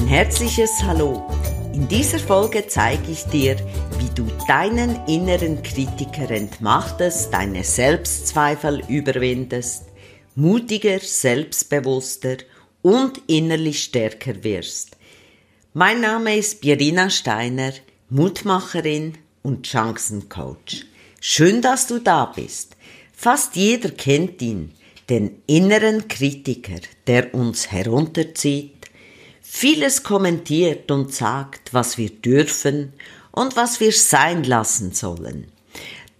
Ein herzliches Hallo. In dieser Folge zeige ich dir, wie du deinen inneren Kritiker entmachtest, deine Selbstzweifel überwindest, mutiger, selbstbewusster und innerlich stärker wirst. Mein Name ist Birina Steiner, Mutmacherin und Chancencoach. Schön, dass du da bist. Fast jeder kennt ihn, den inneren Kritiker, der uns herunterzieht, vieles kommentiert und sagt, was wir dürfen und was wir sein lassen sollen.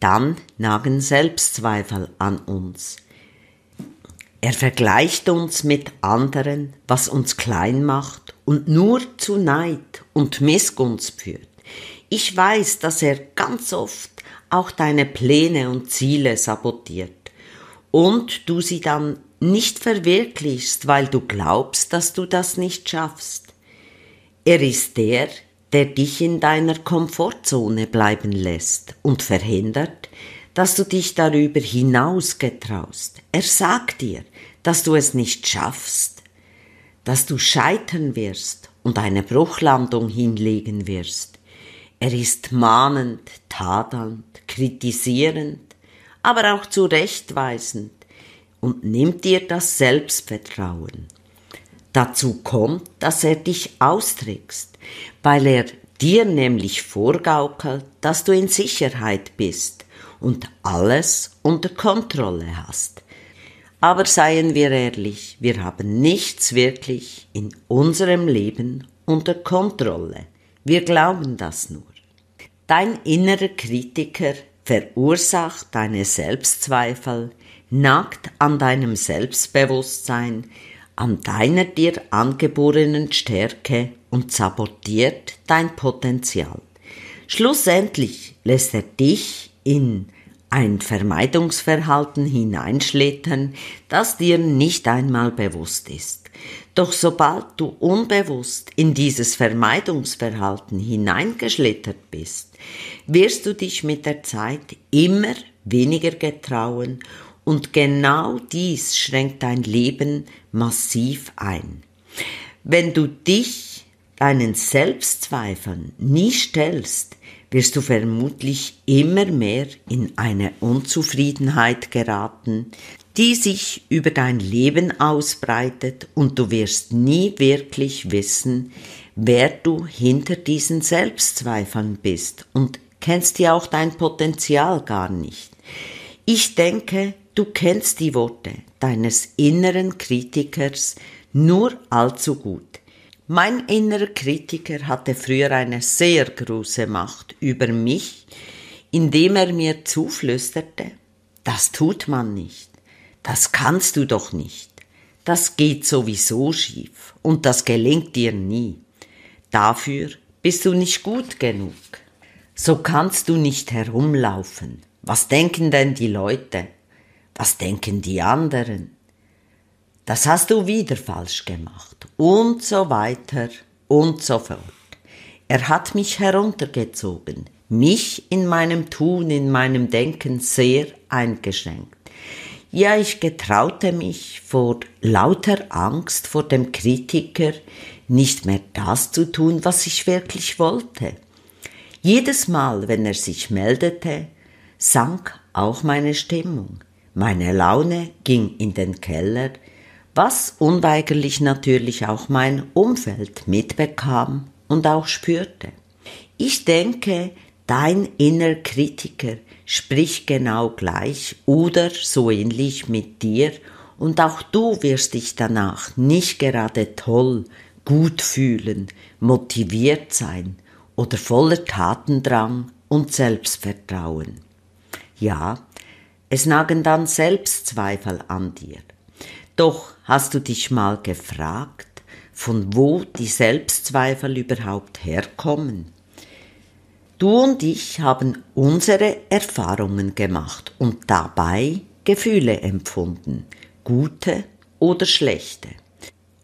Dann nagen Selbstzweifel an uns. Er vergleicht uns mit anderen, was uns klein macht und nur zu Neid und Missgunst führt. Ich weiß, dass er ganz oft auch deine Pläne und Ziele sabotiert und du sie dann nicht verwirklichst, weil du glaubst, dass du das nicht schaffst. Er ist der, der dich in deiner Komfortzone bleiben lässt und verhindert, dass du dich darüber hinaus getraust. Er sagt dir, dass du es nicht schaffst, dass du scheitern wirst und eine Bruchlandung hinlegen wirst. Er ist mahnend, tadelnd, kritisierend, aber auch zurechtweisend und nimmt dir das Selbstvertrauen. Dazu kommt, dass er dich austrickst, weil er dir nämlich vorgaukelt, dass du in Sicherheit bist und alles unter Kontrolle hast. Aber seien wir ehrlich, wir haben nichts wirklich in unserem Leben unter Kontrolle. Wir glauben das nur. Dein innerer Kritiker verursacht deine Selbstzweifel, nagt an deinem Selbstbewusstsein, an deiner dir angeborenen Stärke und sabotiert dein Potenzial. Schlussendlich lässt er dich in ein Vermeidungsverhalten hineinschlittern, das dir nicht einmal bewusst ist. Doch sobald du unbewusst in dieses Vermeidungsverhalten hineingeschlittert bist, wirst du dich mit der Zeit immer weniger getrauen und genau dies schränkt dein Leben massiv ein. Wenn du dich deinen Selbstzweifeln nie stellst, wirst du vermutlich immer mehr in eine Unzufriedenheit geraten, die sich über dein Leben ausbreitet und du wirst nie wirklich wissen, wer du hinter diesen Selbstzweifeln bist und kennst ja auch dein Potenzial gar nicht. Ich denke, du kennst die Worte deines inneren Kritikers nur allzu gut. Mein innerer Kritiker hatte früher eine sehr große Macht über mich, indem er mir zuflüsterte, das tut man nicht, das kannst du doch nicht, das geht sowieso schief und das gelingt dir nie. Dafür bist du nicht gut genug. So kannst du nicht herumlaufen. Was denken denn die Leute? Was denken die anderen? das hast du wieder falsch gemacht und so weiter und so fort. Er hat mich heruntergezogen, mich in meinem Tun, in meinem Denken sehr eingeschränkt. Ja, ich getraute mich vor lauter Angst vor dem Kritiker nicht mehr das zu tun, was ich wirklich wollte. Jedes Mal, wenn er sich meldete, sank auch meine Stimmung. Meine Laune ging in den Keller, was unweigerlich natürlich auch mein Umfeld mitbekam und auch spürte. Ich denke, dein innerer Kritiker spricht genau gleich oder so ähnlich mit dir und auch du wirst dich danach nicht gerade toll, gut fühlen, motiviert sein oder voller Tatendrang und Selbstvertrauen. Ja, es nagen dann Selbstzweifel an dir. Doch hast du dich mal gefragt, von wo die Selbstzweifel überhaupt herkommen? Du und ich haben unsere Erfahrungen gemacht und dabei Gefühle empfunden, gute oder schlechte.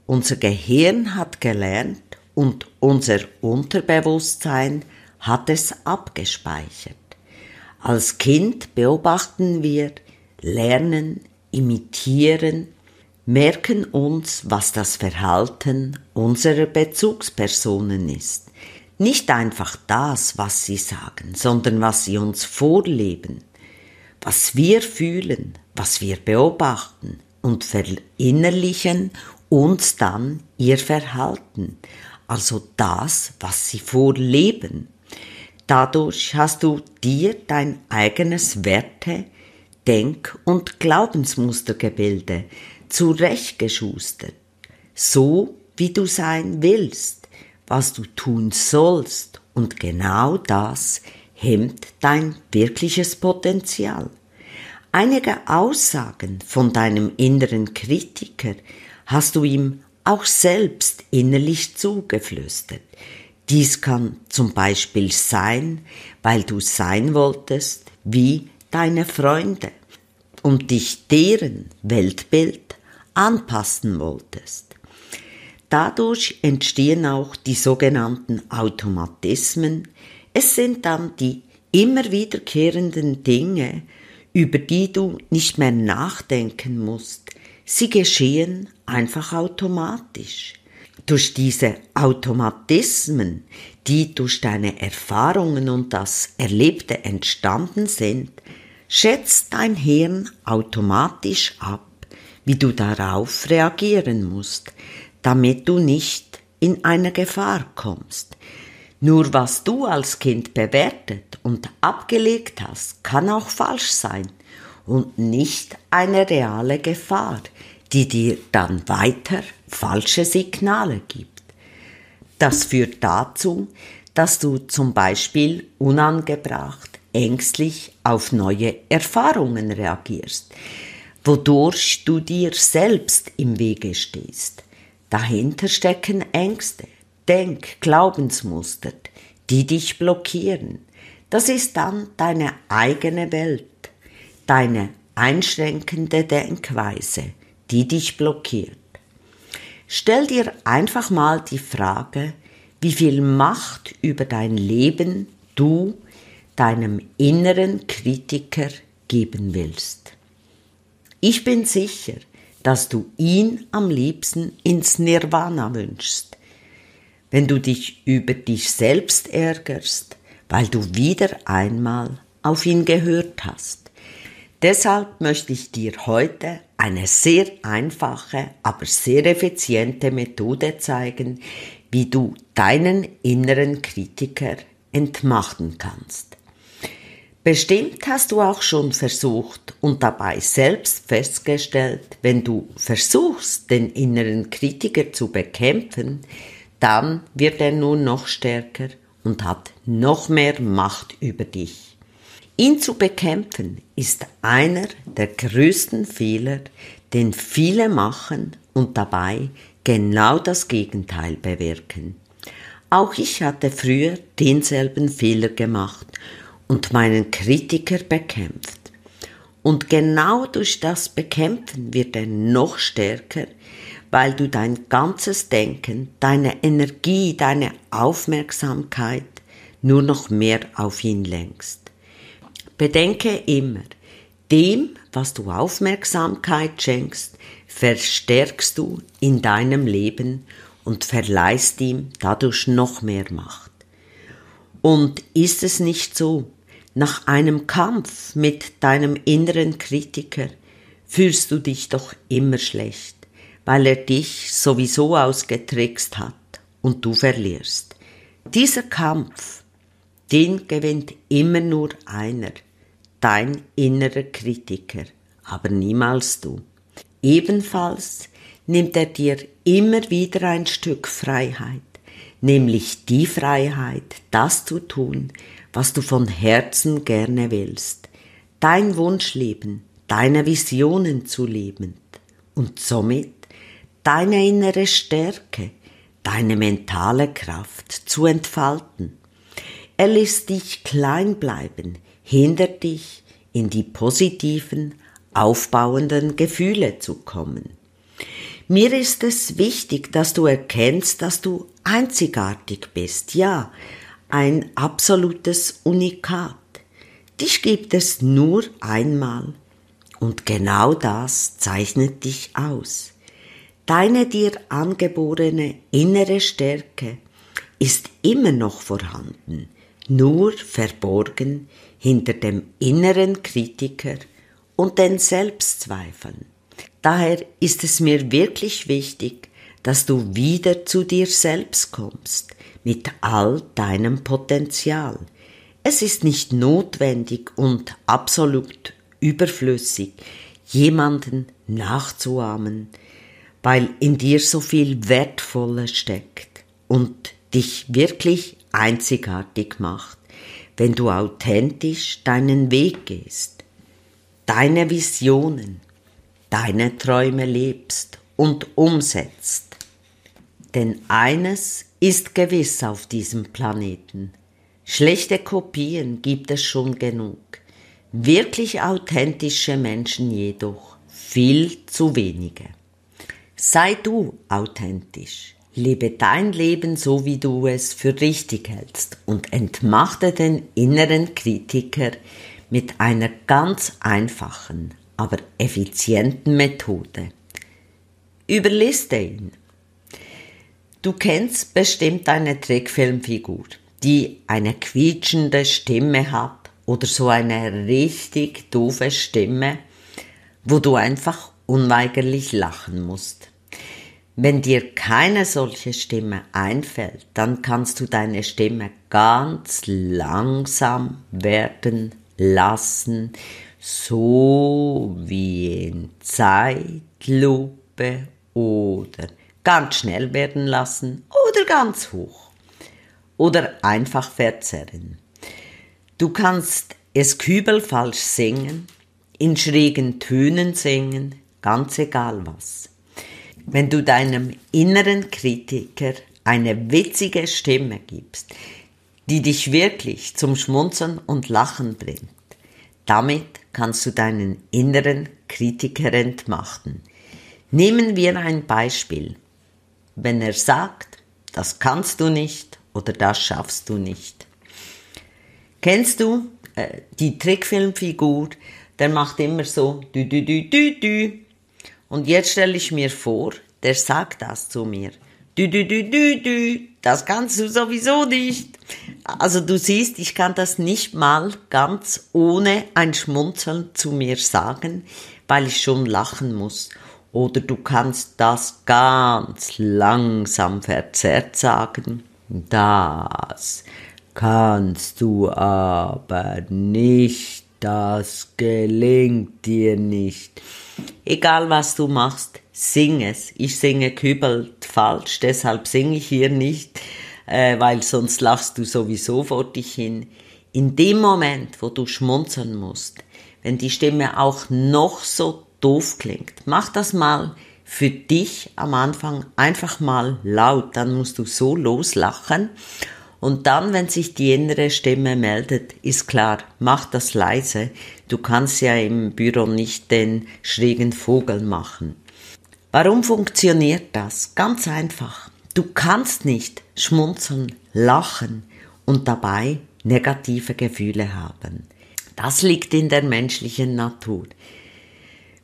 Unser Gehirn hat gelernt und unser Unterbewusstsein hat es abgespeichert. Als Kind beobachten wir, lernen, imitieren merken uns, was das Verhalten unserer Bezugspersonen ist. Nicht einfach das, was sie sagen, sondern was sie uns vorleben, was wir fühlen, was wir beobachten und verinnerlichen uns dann ihr Verhalten, also das, was sie vorleben. Dadurch hast du dir dein eigenes Werte, Denk- und Glaubensmustergebilde zurechtgeschustert, so wie du sein willst, was du tun sollst, und genau das hemmt dein wirkliches Potenzial. Einige Aussagen von deinem inneren Kritiker hast du ihm auch selbst innerlich zugeflüstert. Dies kann zum Beispiel sein, weil du sein wolltest wie deine Freunde und dich deren Weltbild anpassen wolltest. Dadurch entstehen auch die sogenannten Automatismen. Es sind dann die immer wiederkehrenden Dinge, über die du nicht mehr nachdenken musst. Sie geschehen einfach automatisch durch diese Automatismen, die durch deine Erfahrungen und das Erlebte entstanden sind, schätzt dein Hirn automatisch ab, wie du darauf reagieren musst, damit du nicht in eine Gefahr kommst. Nur was du als Kind bewertet und abgelegt hast, kann auch falsch sein und nicht eine reale Gefahr, die dir dann weiter falsche Signale gibt. Das führt dazu, dass du zum Beispiel unangebracht, ängstlich auf neue Erfahrungen reagierst, wodurch du dir selbst im Wege stehst. Dahinter stecken Ängste, Denk-, Glaubensmuster, die dich blockieren. Das ist dann deine eigene Welt, deine einschränkende Denkweise, die dich blockiert. Stell dir einfach mal die Frage, wie viel Macht über dein Leben du deinem inneren Kritiker geben willst. Ich bin sicher, dass du ihn am liebsten ins Nirvana wünschst, wenn du dich über dich selbst ärgerst, weil du wieder einmal auf ihn gehört hast. Deshalb möchte ich dir heute eine sehr einfache, aber sehr effiziente Methode zeigen, wie du deinen inneren Kritiker entmachten kannst. Bestimmt hast du auch schon versucht und dabei selbst festgestellt, wenn du versuchst, den inneren Kritiker zu bekämpfen, dann wird er nun noch stärker und hat noch mehr Macht über dich. Ihn zu bekämpfen ist einer der größten Fehler, den viele machen und dabei genau das Gegenteil bewirken. Auch ich hatte früher denselben Fehler gemacht und meinen Kritiker bekämpft. Und genau durch das Bekämpfen wird er noch stärker, weil du dein ganzes Denken, deine Energie, deine Aufmerksamkeit nur noch mehr auf ihn lenkst. Bedenke immer, dem, was du Aufmerksamkeit schenkst, verstärkst du in deinem Leben und verleihst ihm dadurch noch mehr Macht. Und ist es nicht so, nach einem Kampf mit deinem inneren Kritiker fühlst du dich doch immer schlecht, weil er dich sowieso ausgetrickst hat und du verlierst. Dieser Kampf, den gewinnt immer nur einer, dein innerer Kritiker, aber niemals du. Ebenfalls nimmt er dir immer wieder ein Stück Freiheit, nämlich die Freiheit, das zu tun, was du von Herzen gerne willst, dein Wunschleben, deine Visionen zu leben. Und somit deine innere Stärke, deine mentale Kraft zu entfalten. Er lässt dich klein bleiben, hindert dich, in die positiven, aufbauenden Gefühle zu kommen. Mir ist es wichtig, dass du erkennst, dass du einzigartig bist, ja, ein absolutes Unikat. Dich gibt es nur einmal und genau das zeichnet dich aus. Deine dir angeborene innere Stärke ist immer noch vorhanden, nur verborgen hinter dem inneren Kritiker und den Selbstzweifeln. Daher ist es mir wirklich wichtig, dass du wieder zu dir selbst kommst, mit all deinem Potenzial. Es ist nicht notwendig und absolut überflüssig, jemanden nachzuahmen, weil in dir so viel Wertvolles steckt und dich wirklich einzigartig macht, wenn du authentisch deinen Weg gehst, deine Visionen, deine Träume lebst und umsetzt. Denn eines ist gewiss auf diesem Planeten. Schlechte Kopien gibt es schon genug. Wirklich authentische Menschen jedoch viel zu wenige. Sei du authentisch. Lebe dein Leben so, wie du es für richtig hältst und entmachte den inneren Kritiker mit einer ganz einfachen, aber effizienten Methode. Überliste ihn. Du kennst bestimmt eine Trickfilmfigur, die eine quietschende Stimme hat oder so eine richtig doofe Stimme, wo du einfach unweigerlich lachen musst. Wenn dir keine solche Stimme einfällt, dann kannst du deine Stimme ganz langsam werden lassen, so wie in Zeitlupe oder ganz schnell werden lassen oder ganz hoch oder einfach verzerren. Du kannst es kübelfalsch singen, in schrägen Tönen singen, ganz egal was. Wenn du deinem inneren Kritiker eine witzige Stimme gibst, die dich wirklich zum Schmunzeln und Lachen bringt, damit kannst du deinen inneren Kritiker entmachten. Nehmen wir ein Beispiel. Wenn er sagt, das kannst du nicht oder das schaffst du nicht. Kennst du äh, die Trickfilmfigur, der macht immer so dü dü dü dü dü. Und jetzt stelle ich mir vor, der sagt das zu mir. Dü dü dü dü dü, das kannst du sowieso nicht. Also du siehst, ich kann das nicht mal ganz ohne ein Schmunzeln zu mir sagen, weil ich schon lachen muss. Oder du kannst das ganz langsam verzerrt sagen. Das kannst du aber nicht, das gelingt dir nicht. Egal was du machst, sing es. Ich singe kübelt falsch, deshalb singe ich hier nicht, äh, weil sonst lachst du sowieso vor dich hin. In dem Moment, wo du schmunzeln musst, wenn die Stimme auch noch so doof klingt, mach das mal für dich am Anfang einfach mal laut, dann musst du so loslachen. Und dann, wenn sich die innere Stimme meldet, ist klar, mach das leise. Du kannst ja im Büro nicht den schrägen Vogel machen. Warum funktioniert das? Ganz einfach. Du kannst nicht schmunzeln, lachen und dabei negative Gefühle haben. Das liegt in der menschlichen Natur.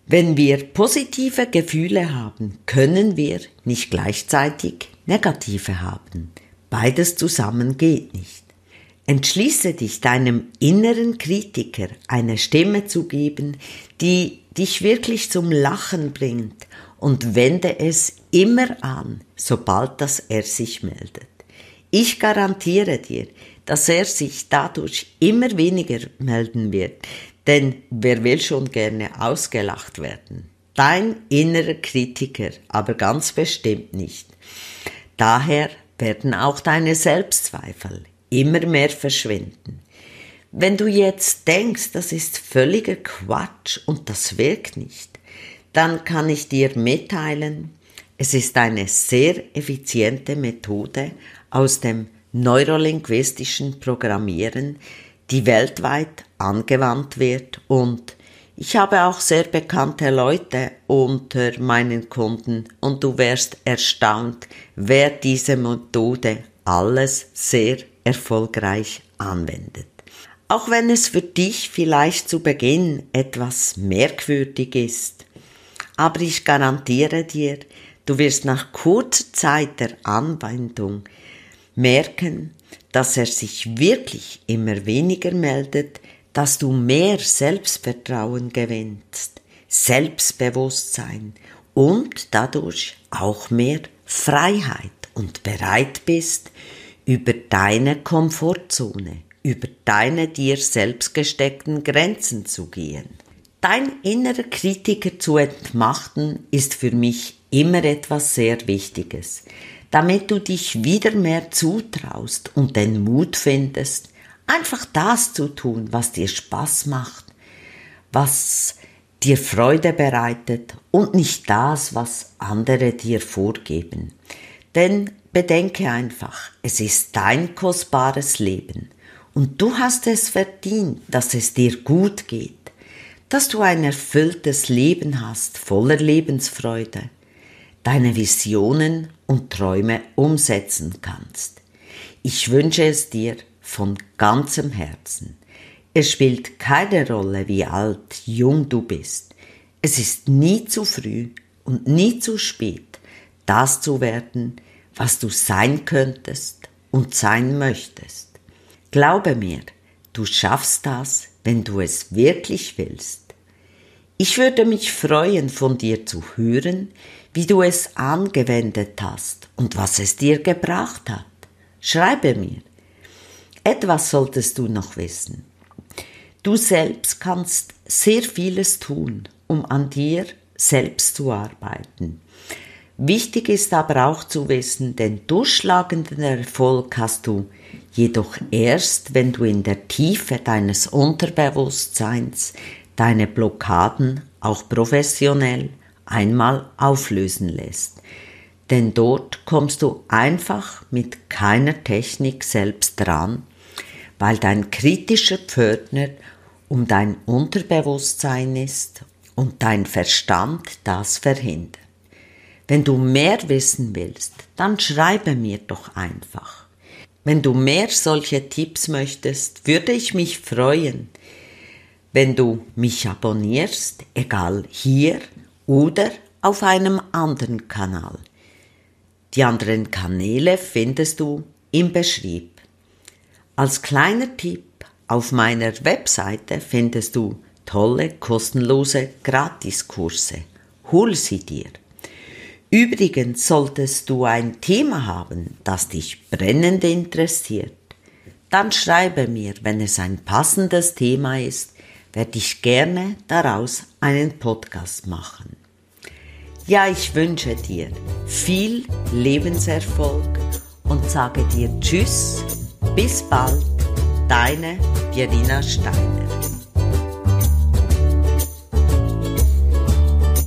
Wenn wir positive Gefühle haben, können wir nicht gleichzeitig negative haben. Beides zusammen geht nicht. Entschließe dich deinem inneren Kritiker eine Stimme zu geben, die dich wirklich zum Lachen bringt und wende es immer an, sobald das er sich meldet. Ich garantiere dir, dass er sich dadurch immer weniger melden wird, denn wer will schon gerne ausgelacht werden? Dein innerer Kritiker aber ganz bestimmt nicht. Daher werden auch deine Selbstzweifel immer mehr verschwinden. Wenn du jetzt denkst, das ist völliger Quatsch und das wirkt nicht, dann kann ich dir mitteilen, es ist eine sehr effiziente Methode aus dem neurolinguistischen Programmieren, die weltweit angewandt wird und ich habe auch sehr bekannte Leute unter meinen Kunden und du wärst erstaunt, wer diese Methode alles sehr erfolgreich anwendet. Auch wenn es für dich vielleicht zu Beginn etwas merkwürdig ist, aber ich garantiere dir, Du wirst nach kurzer Zeit der Anwendung merken, dass er sich wirklich immer weniger meldet, dass du mehr Selbstvertrauen gewinnst, Selbstbewusstsein und dadurch auch mehr Freiheit und bereit bist, über deine Komfortzone, über deine dir selbst gesteckten Grenzen zu gehen. Dein innerer Kritiker zu entmachten ist für mich immer etwas sehr Wichtiges, damit du dich wieder mehr zutraust und den Mut findest, einfach das zu tun, was dir Spaß macht, was dir Freude bereitet und nicht das, was andere dir vorgeben. Denn bedenke einfach, es ist dein kostbares Leben und du hast es verdient, dass es dir gut geht, dass du ein erfülltes Leben hast, voller Lebensfreude, deine Visionen und Träume umsetzen kannst. Ich wünsche es dir von ganzem Herzen. Es spielt keine Rolle, wie alt, jung du bist. Es ist nie zu früh und nie zu spät, das zu werden, was du sein könntest und sein möchtest. Glaube mir, du schaffst das, wenn du es wirklich willst. Ich würde mich freuen, von dir zu hören, wie du es angewendet hast und was es dir gebracht hat. Schreibe mir. Etwas solltest du noch wissen. Du selbst kannst sehr vieles tun, um an dir selbst zu arbeiten. Wichtig ist aber auch zu wissen, den durchschlagenden Erfolg hast du jedoch erst, wenn du in der Tiefe deines Unterbewusstseins deine Blockaden auch professionell einmal auflösen lässt. Denn dort kommst du einfach mit keiner Technik selbst dran, weil dein kritischer Pförtner um dein Unterbewusstsein ist und dein Verstand das verhindert. Wenn du mehr wissen willst, dann schreibe mir doch einfach. Wenn du mehr solche Tipps möchtest, würde ich mich freuen, wenn du mich abonnierst, egal hier oder auf einem anderen Kanal. Die anderen Kanäle findest du im Beschrieb. Als kleiner Tipp, auf meiner Webseite findest du tolle, kostenlose Gratiskurse. Hol sie dir. Übrigens solltest du ein Thema haben, das dich brennend interessiert. Dann schreibe mir, wenn es ein passendes Thema ist, werde ich gerne daraus einen Podcast machen. Ja, ich wünsche dir viel Lebenserfolg und sage dir Tschüss, bis bald, deine Pierina Steiner.